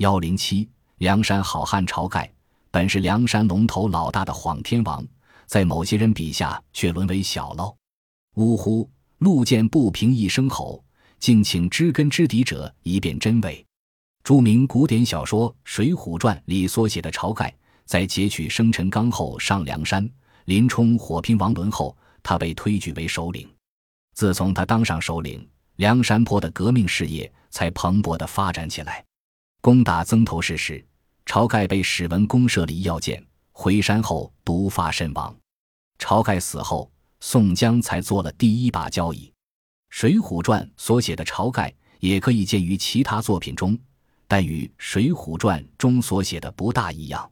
幺零七，梁山好汉晁盖，本是梁山龙头老大的晃天王，在某些人笔下却沦为小喽。呜呼！路见不平一声吼，敬请知根知底者一辨真伪。著名古典小说《水浒传》里所写的晁盖，在劫取生辰纲后上梁山，林冲火拼王伦后，他被推举为首领。自从他当上首领，梁山泊的革命事业才蓬勃地发展起来。攻打曾头市时，晁盖被史文恭设立要件，回山后毒发身亡。晁盖死后，宋江才做了第一把交椅。《水浒传》所写的晁盖，也可以见于其他作品中，但与《水浒传》中所写的不大一样。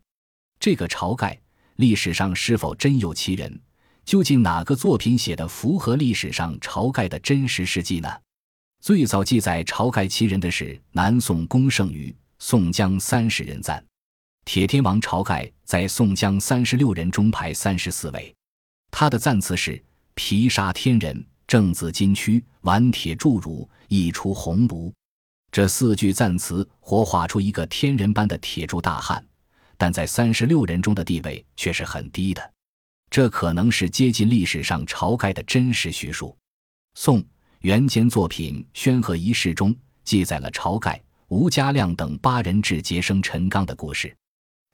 这个晁盖，历史上是否真有其人？究竟哪个作品写的符合历史上晁盖的真实事迹呢？最早记载晁盖其人的是南宋龚胜于《宋江三十人赞》，铁天王晁盖在宋江三十六人中排三十四位。他的赞词是：“皮沙天人，正字金躯，顽铁铸汝，一出鸿儒。”这四句赞词活画出一个天人般的铁铸大汉，但在三十六人中的地位却是很低的。这可能是接近历史上晁盖的真实叙述。宋元间作品《宣和遗事》中记载了晁盖、吴家亮等八人至劫生辰纲的故事，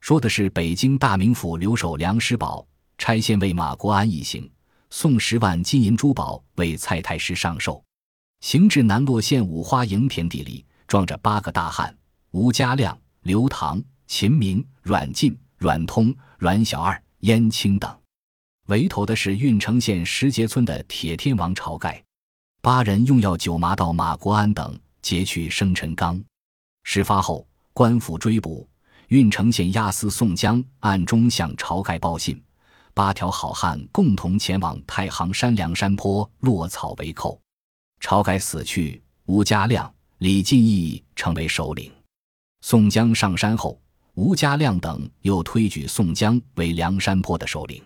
说的是北京大名府留守梁师宝差县尉马国安一行，送十万金银珠宝为蔡太师上寿，行至南洛县五花营田地里，撞着八个大汉：吴家亮、刘唐、秦明、阮进、阮通、阮小二、燕青等。为头的是郓城县石碣村的铁天王晁盖，八人用药酒麻到马国安等劫去生辰纲。事发后，官府追捕，郓城县押司宋江暗中向晁盖报信，八条好汉共同前往太行山梁山坡落草为寇。晁盖死去，吴家亮、李进义成为首领。宋江上山后，吴家亮等又推举宋江为梁山坡的首领。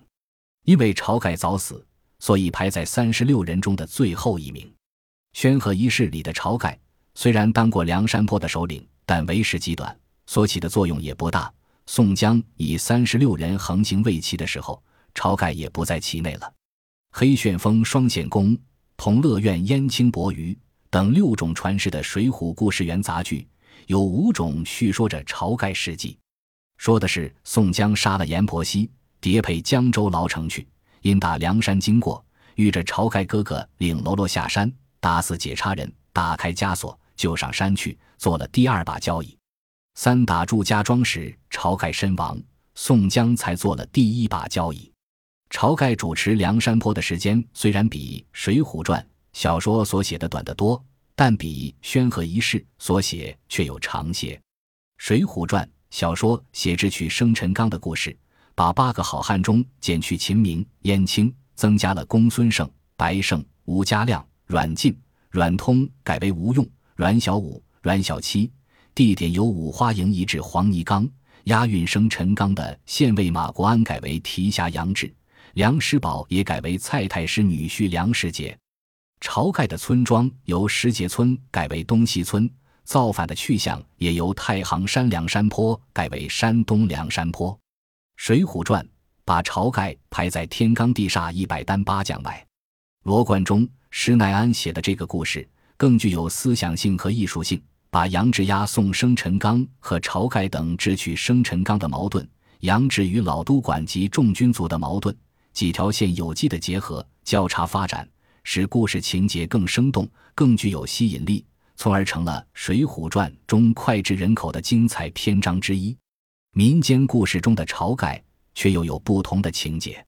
因为晁盖早死，所以排在三十六人中的最后一名。宣和一世里的晁盖虽然当过梁山泊的首领，但为时极短，所起的作用也不大。宋江以三十六人横行魏齐的时候，晁盖也不在其内了。黑旋风双显功、同乐院燕青伯鱼等六种传世的《水浒故事源》杂剧，有五种叙说着晁盖事迹，说的是宋江杀了阎婆惜。叠配江州牢城去，因打梁山经过，遇着晁盖哥哥领喽啰下山，打死解差人，打开枷锁，就上山去做了第二把交椅。三打祝家庄时，晁盖身亡，宋江才做了第一把交椅。晁盖主持梁山泊的时间虽然比《水浒传》小说所写的短得多，但比《宣和遗事》所写却有长些。《水浒传》小说写之取生辰纲的故事。把八个好汉中减去秦明、燕青，增加了公孙胜、白胜、吴家亮、阮进、阮通，改为吴用、阮小五、阮小七。地点由五花营移至黄泥冈。押运生陈刚的县尉马国安改为提辖杨志，梁师宝也改为蔡太师女婿梁世杰。晁盖的村庄由石碣村改为东西村，造反的去向也由太行山梁山坡改为山东梁山坡。《水浒传》把晁盖排在天罡地煞一百单八将外。罗贯中、施耐庵写的这个故事更具有思想性和艺术性，把杨志押送生辰纲和晁盖等智取生辰纲的矛盾，杨志与老都管及众军卒的矛盾，几条线有机的结合交叉发展，使故事情节更生动、更具有吸引力，从而成了《水浒传》中脍炙人口的精彩篇章之一。民间故事中的晁盖却又有不同的情节。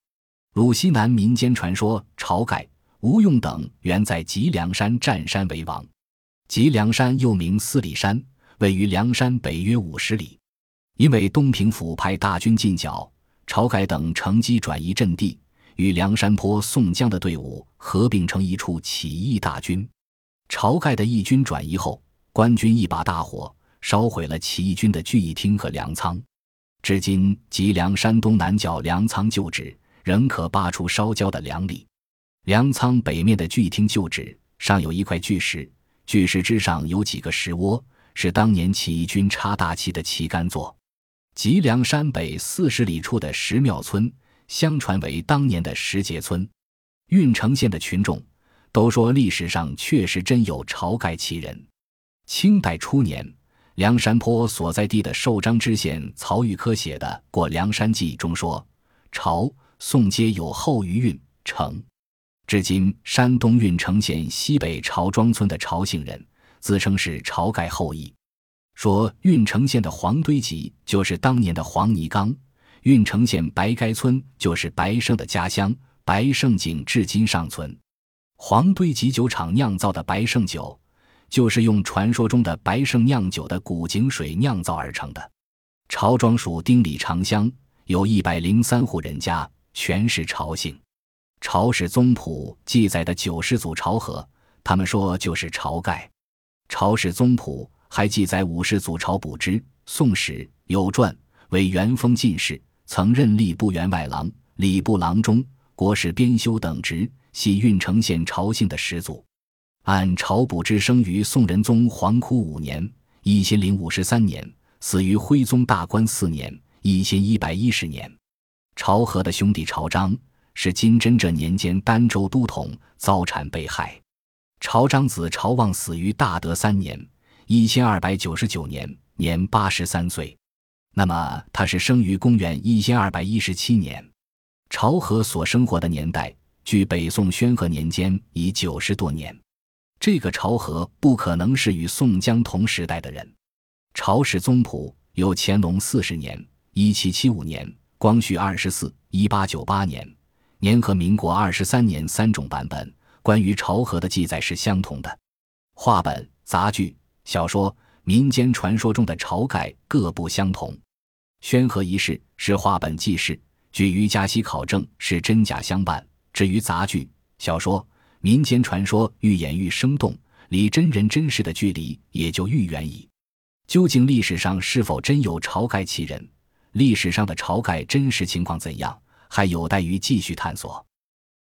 鲁西南民间传说，晁盖、吴用等原在吉梁山占山为王。吉梁山又名四里山，位于梁山北约五十里。因为东平府派大军进剿，晁盖等乘机转移阵地，与梁山坡宋江的队伍合并成一处起义大军。晁盖的义军转移后，官军一把大火烧毁了起义军的聚义厅和粮仓。至今，吉梁山东南角粮仓旧址仍可扒出烧焦的粮粒。粮仓北面的巨厅旧址上有一块巨石，巨石之上有几个石窝，是当年起义军插大旗的旗杆座。吉梁山北四十里处的石庙村，相传为当年的石碣村。郓城县的群众都说，历史上确实真有晁盖其人。清代初年，梁山坡所在地的寿张知县曹玉科写的《过梁山记》中说：“朝宋皆有后于郓城。”至今山东郓城县西北朝庄村的朝姓人，自称是晁盖后裔。说郓城县的黄堆集就是当年的黄泥岗，郓城县白该村就是白胜的家乡，白胜井至今尚存。黄堆集酒厂酿造的白胜酒。就是用传说中的白胜酿酒的古井水酿造而成的。朝庄属丁里长乡，有一百零三户人家，全是朝姓。朝史宗谱记载的九世祖朝和，他们说就是晁盖。朝史宗谱还记载五世祖朝卜之，《宋史》有传，为元丰进士，曾任吏部员外郎、礼部郎中、国史编修等职，系郓城县朝姓的始祖。按朝卜之生于宋仁宗皇枯五年（一千零五十三年），死于徽宗大观四年（一千一百一十年）。朝和的兄弟朝章是金真这年间儋州都统，遭产被害。朝长子朝望死于大德三年（一千二百九十九年），年八十三岁。那么他是生于公元一千二百一十七年。朝和所生活的年代，距北宋宣和年间已九十多年。这个朝和不可能是与宋江同时代的人。朝氏宗谱有乾隆四十年（一七七五年）、光绪二十四（一八九八年）年和民国二十三年三种版本。关于朝和的记载是相同的。话本、杂剧、小说、民间传说中的晁盖各不相同。宣和一事是话本记事，据于嘉熙考证是真假相伴。至于杂剧、小说，民间传说愈演愈生动，离真人真事的距离也就愈远矣。究竟历史上是否真有晁盖其人？历史上的晁盖真实情况怎样？还有待于继续探索。